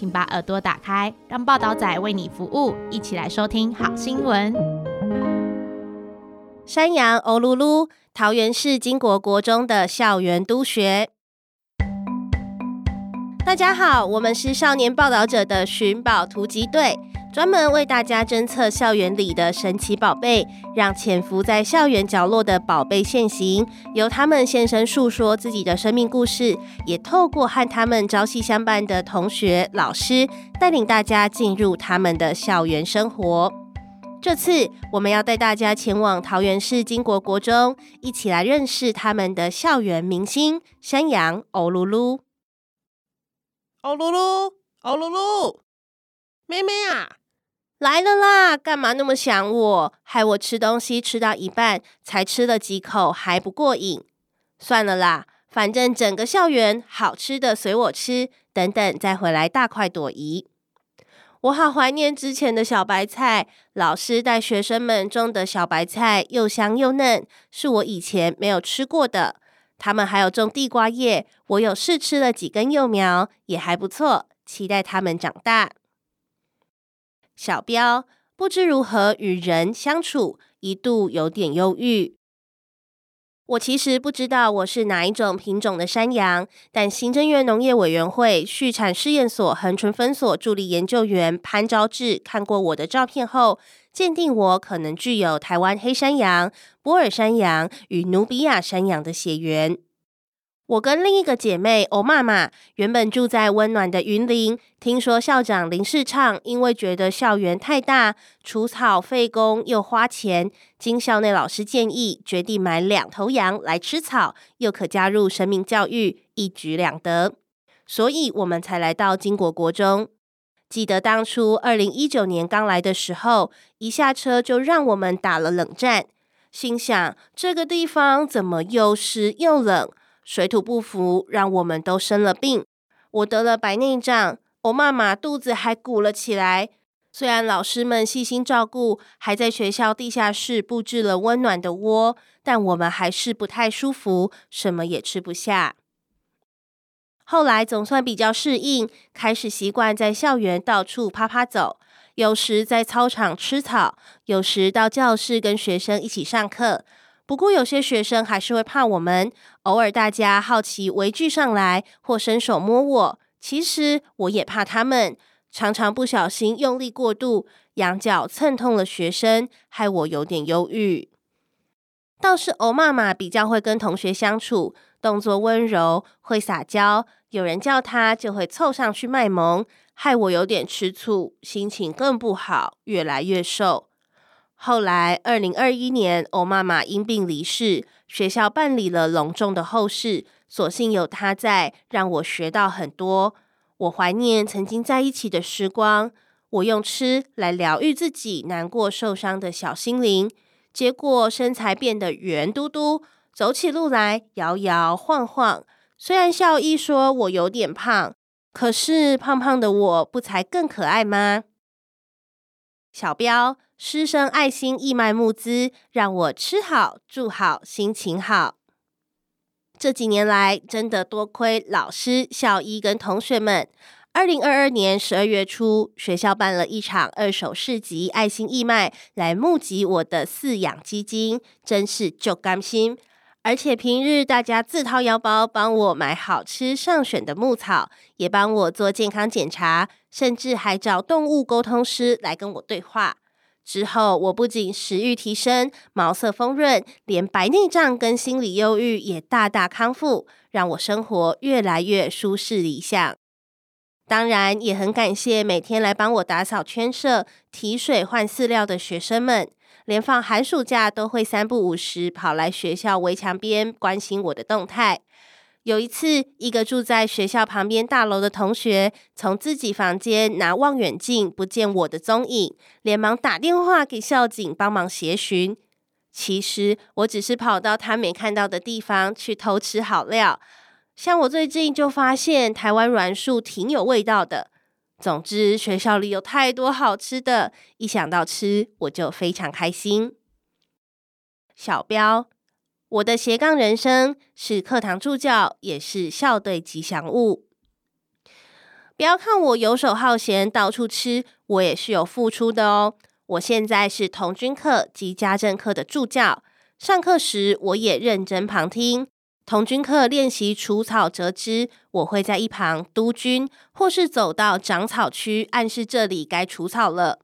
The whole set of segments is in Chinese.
请把耳朵打开，让报道仔为你服务，一起来收听好新闻。山羊欧噜噜，桃园市金国国中的校园督学。大家好，我们是少年报道者的寻宝突击队，专门为大家侦测校园里的神奇宝贝，让潜伏在校园角落的宝贝现形，由他们现身诉说自己的生命故事，也透过和他们朝夕相伴的同学、老师，带领大家进入他们的校园生活。这次我们要带大家前往桃园市金国国中，一起来认识他们的校园明星山羊欧噜噜。欧噜噜，欧噜噜，妹妹啊，来了啦！干嘛那么想我？害我吃东西吃到一半，才吃了几口还不过瘾。算了啦，反正整个校园好吃的随我吃，等等再回来大快朵颐。我好怀念之前的小白菜，老师带学生们种的小白菜又香又嫩，是我以前没有吃过的。他们还有种地瓜叶，我有试吃了几根幼苗，也还不错。期待他们长大。小标不知如何与人相处，一度有点忧郁。我其实不知道我是哪一种品种的山羊，但行政院农业委员会畜产试验所恒春分所助理研究员潘昭志看过我的照片后，鉴定我可能具有台湾黑山羊、波尔山羊与努比亚山羊的血缘。我跟另一个姐妹欧妈妈原本住在温暖的云林，听说校长林世畅因为觉得校园太大，除草费工又花钱，经校内老师建议，决定买两头羊来吃草，又可加入生命教育，一举两得，所以我们才来到金国国中。记得当初二零一九年刚来的时候，一下车就让我们打了冷战，心想这个地方怎么又湿又冷？水土不服，让我们都生了病。我得了白内障，我妈妈肚子还鼓了起来。虽然老师们细心照顾，还在学校地下室布置了温暖的窝，但我们还是不太舒服，什么也吃不下。后来总算比较适应，开始习惯在校园到处趴趴走，有时在操场吃草，有时到教室跟学生一起上课。不过有些学生还是会怕我们，偶尔大家好奇围聚上来或伸手摸我，其实我也怕他们，常常不小心用力过度，羊角蹭痛了学生，害我有点忧郁。倒是欧妈妈比较会跟同学相处，动作温柔，会撒娇，有人叫她就会凑上去卖萌，害我有点吃醋，心情更不好，越来越瘦。后来，二零二一年，欧妈妈因病离世，学校办理了隆重的后事。所幸有她在，让我学到很多。我怀念曾经在一起的时光。我用吃来疗愈自己难过受伤的小心灵，结果身材变得圆嘟嘟，走起路来摇摇晃晃。虽然校医说我有点胖，可是胖胖的我不才更可爱吗？小标。师生爱心义卖募资，让我吃好住好，心情好。这几年来，真的多亏老师、校医跟同学们。二零二二年十二月初，学校办了一场二手市集爱心义卖，来募集我的饲养基金，真是就甘心。而且平日大家自掏腰包帮我买好吃上选的牧草，也帮我做健康检查，甚至还找动物沟通师来跟我对话。之后，我不仅食欲提升、毛色丰润，连白内障跟心理忧郁也大大康复，让我生活越来越舒适理想。当然，也很感谢每天来帮我打扫圈舍、提水、换饲料的学生们，连放寒暑假都会三不五时跑来学校围墙边关心我的动态。有一次，一个住在学校旁边大楼的同学从自己房间拿望远镜，不见我的踪影，连忙打电话给校警帮忙协寻。其实我只是跑到他没看到的地方去偷吃好料。像我最近就发现台湾栾树挺有味道的。总之，学校里有太多好吃的，一想到吃我就非常开心。小标，我的斜杠人生是课堂助教，也是校队吉祥物。不要看我游手好闲，到处吃，我也是有付出的哦。我现在是童军课及家政课的助教，上课时我也认真旁听。童军课练习除草折枝，我会在一旁督军，或是走到长草区，暗示这里该除草了。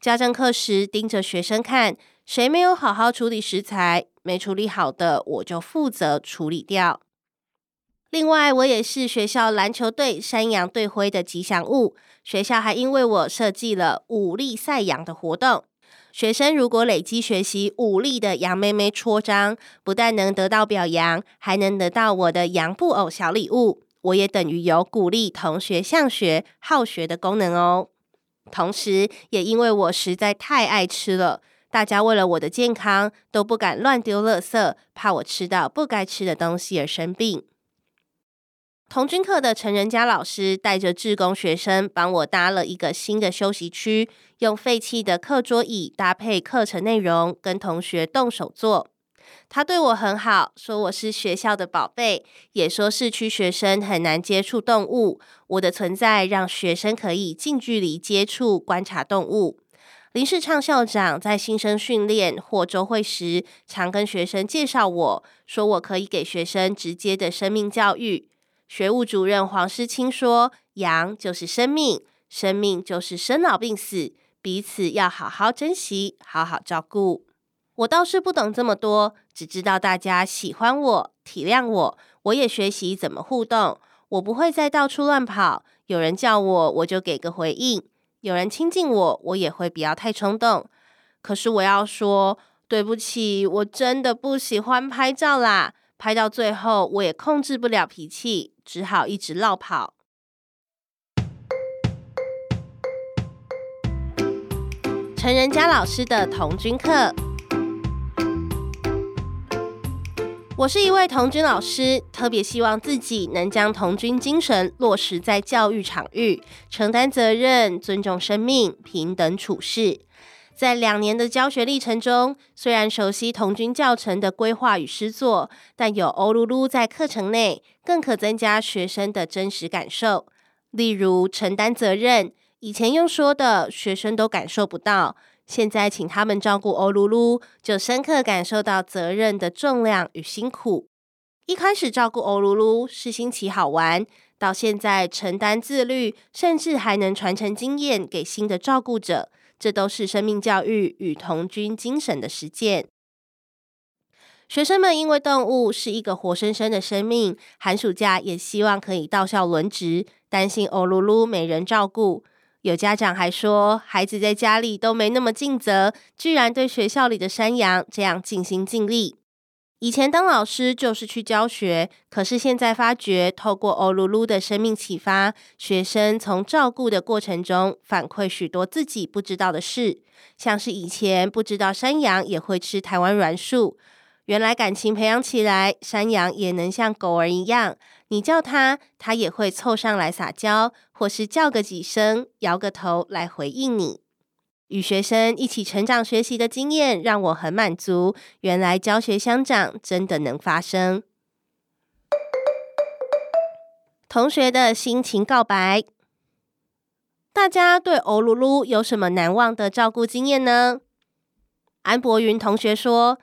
家政课时盯着学生看，谁没有好好处理食材，没处理好的，我就负责处理掉。另外，我也是学校篮球队山羊队徽的吉祥物，学校还因为我设计了五力赛羊的活动。学生如果累积学习五力的羊妹妹戳章，不但能得到表扬，还能得到我的羊布偶小礼物。我也等于有鼓励同学向学、好学的功能哦。同时，也因为我实在太爱吃了，大家为了我的健康都不敢乱丢垃圾，怕我吃到不该吃的东西而生病。童军课的陈仁佳老师带着志工学生帮我搭了一个新的休息区，用废弃的课桌椅搭配课程内容，跟同学动手做。他对我很好，说我是学校的宝贝，也说市区学生很难接触动物，我的存在让学生可以近距离接触观察动物。林世畅校长在新生训练或周会时，常跟学生介绍我说我可以给学生直接的生命教育。学务主任黄诗清说：“羊就是生命，生命就是生老病死，彼此要好好珍惜，好好照顾。”我倒是不懂这么多，只知道大家喜欢我，体谅我，我也学习怎么互动。我不会再到处乱跑，有人叫我，我就给个回应；有人亲近我，我也会不要太冲动。可是我要说，对不起，我真的不喜欢拍照啦。拍到最后，我也控制不了脾气，只好一直落跑。陈仁佳老师的童军课，我是一位童军老师，特别希望自己能将童军精神落实在教育场域，承担责任，尊重生命，平等处事。在两年的教学历程中，虽然熟悉童军教程的规划与诗作，但有欧噜噜在课程内，更可增加学生的真实感受。例如承担责任，以前用说的，学生都感受不到；现在请他们照顾欧噜噜，就深刻感受到责任的重量与辛苦。一开始照顾欧噜噜是新奇好玩，到现在承担自律，甚至还能传承经验给新的照顾者。这都是生命教育与童军精神的实践。学生们因为动物是一个活生生的生命，寒暑假也希望可以到校轮值，担心欧噜噜没人照顾。有家长还说，孩子在家里都没那么尽责，居然对学校里的山羊这样尽心尽力。以前当老师就是去教学，可是现在发觉，透过欧噜噜的生命启发，学生从照顾的过程中反馈许多自己不知道的事，像是以前不知道山羊也会吃台湾软树，原来感情培养起来，山羊也能像狗儿一样，你叫它，它也会凑上来撒娇，或是叫个几声，摇个头来回应你。与学生一起成长学习的经验让我很满足。原来教学相长真的能发生。同学的心情告白，大家对欧噜噜有什么难忘的照顾经验呢？安博云同学说：“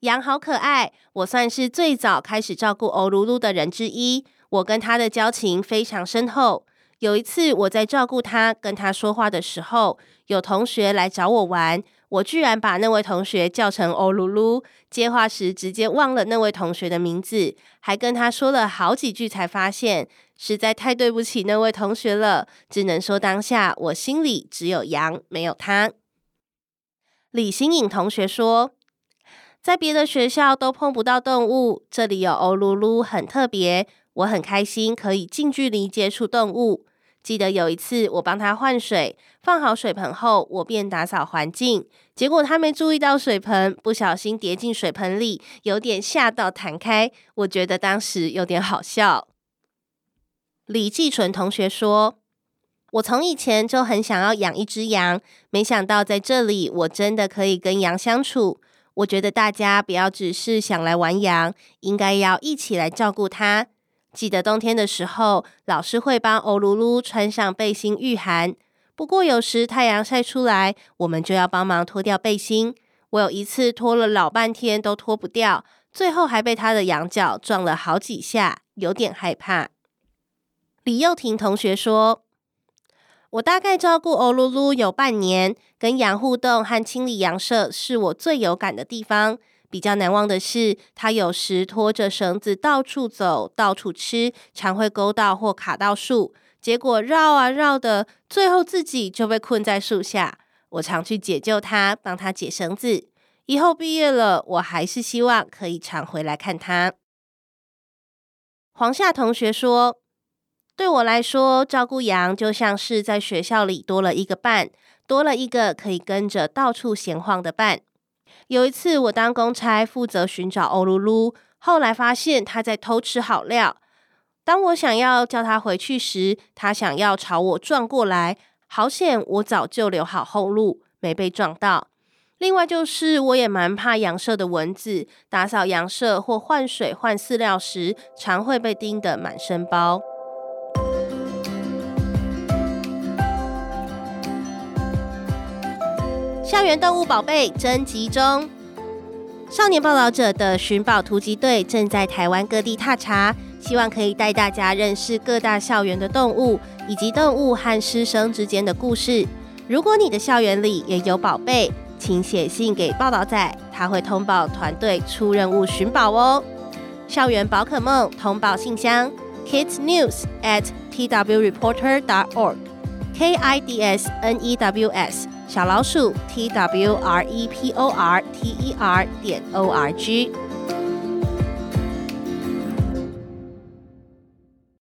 羊好可爱，我算是最早开始照顾欧噜噜的人之一。我跟他的交情非常深厚。”有一次，我在照顾他、跟他说话的时候，有同学来找我玩，我居然把那位同学叫成欧噜噜，接话时直接忘了那位同学的名字，还跟他说了好几句，才发现实在太对不起那位同学了，只能说当下我心里只有羊，没有他。李新颖同学说，在别的学校都碰不到动物，这里有欧噜噜，很特别。我很开心可以近距离接触动物。记得有一次，我帮他换水，放好水盆后，我便打扫环境，结果他没注意到水盆，不小心跌进水盆里，有点吓到弹开。我觉得当时有点好笑。李继纯同学说：“我从以前就很想要养一只羊，没想到在这里我真的可以跟羊相处。”我觉得大家不要只是想来玩羊，应该要一起来照顾它。记得冬天的时候，老师会帮欧噜噜穿上背心御寒。不过有时太阳晒出来，我们就要帮忙脱掉背心。我有一次脱了老半天都脱不掉，最后还被他的羊角撞了好几下，有点害怕。李幼婷同学说。我大概照顾欧噜噜有半年，跟羊互动和清理羊舍是我最有感的地方。比较难忘的是，他有时拖着绳子到处走，到处吃，常会勾到或卡到树，结果绕啊绕的，最后自己就被困在树下。我常去解救他，帮他解绳子。以后毕业了，我还是希望可以常回来看他。黄夏同学说。对我来说，照顾羊就像是在学校里多了一个伴，多了一个可以跟着到处闲晃的伴。有一次，我当公差负责寻找欧噜噜，后来发现他在偷吃好料。当我想要叫他回去时，他想要朝我撞过来，好险我早就留好后路，没被撞到。另外就是，我也蛮怕羊舍的蚊子，打扫羊舍或换水换饲料时，常会被叮得满身包。校园动物宝贝征集中，少年报道者的寻宝突击队正在台湾各地踏查，希望可以带大家认识各大校园的动物，以及动物和师生之间的故事。如果你的校园里也有宝贝，请写信给报道仔，他会通报团队出任务寻宝哦。校园宝可梦通报信箱：kidsnews at twreporter.org，k i d s n e w s。小老鼠 t w r e p o r t e r 点 o r g。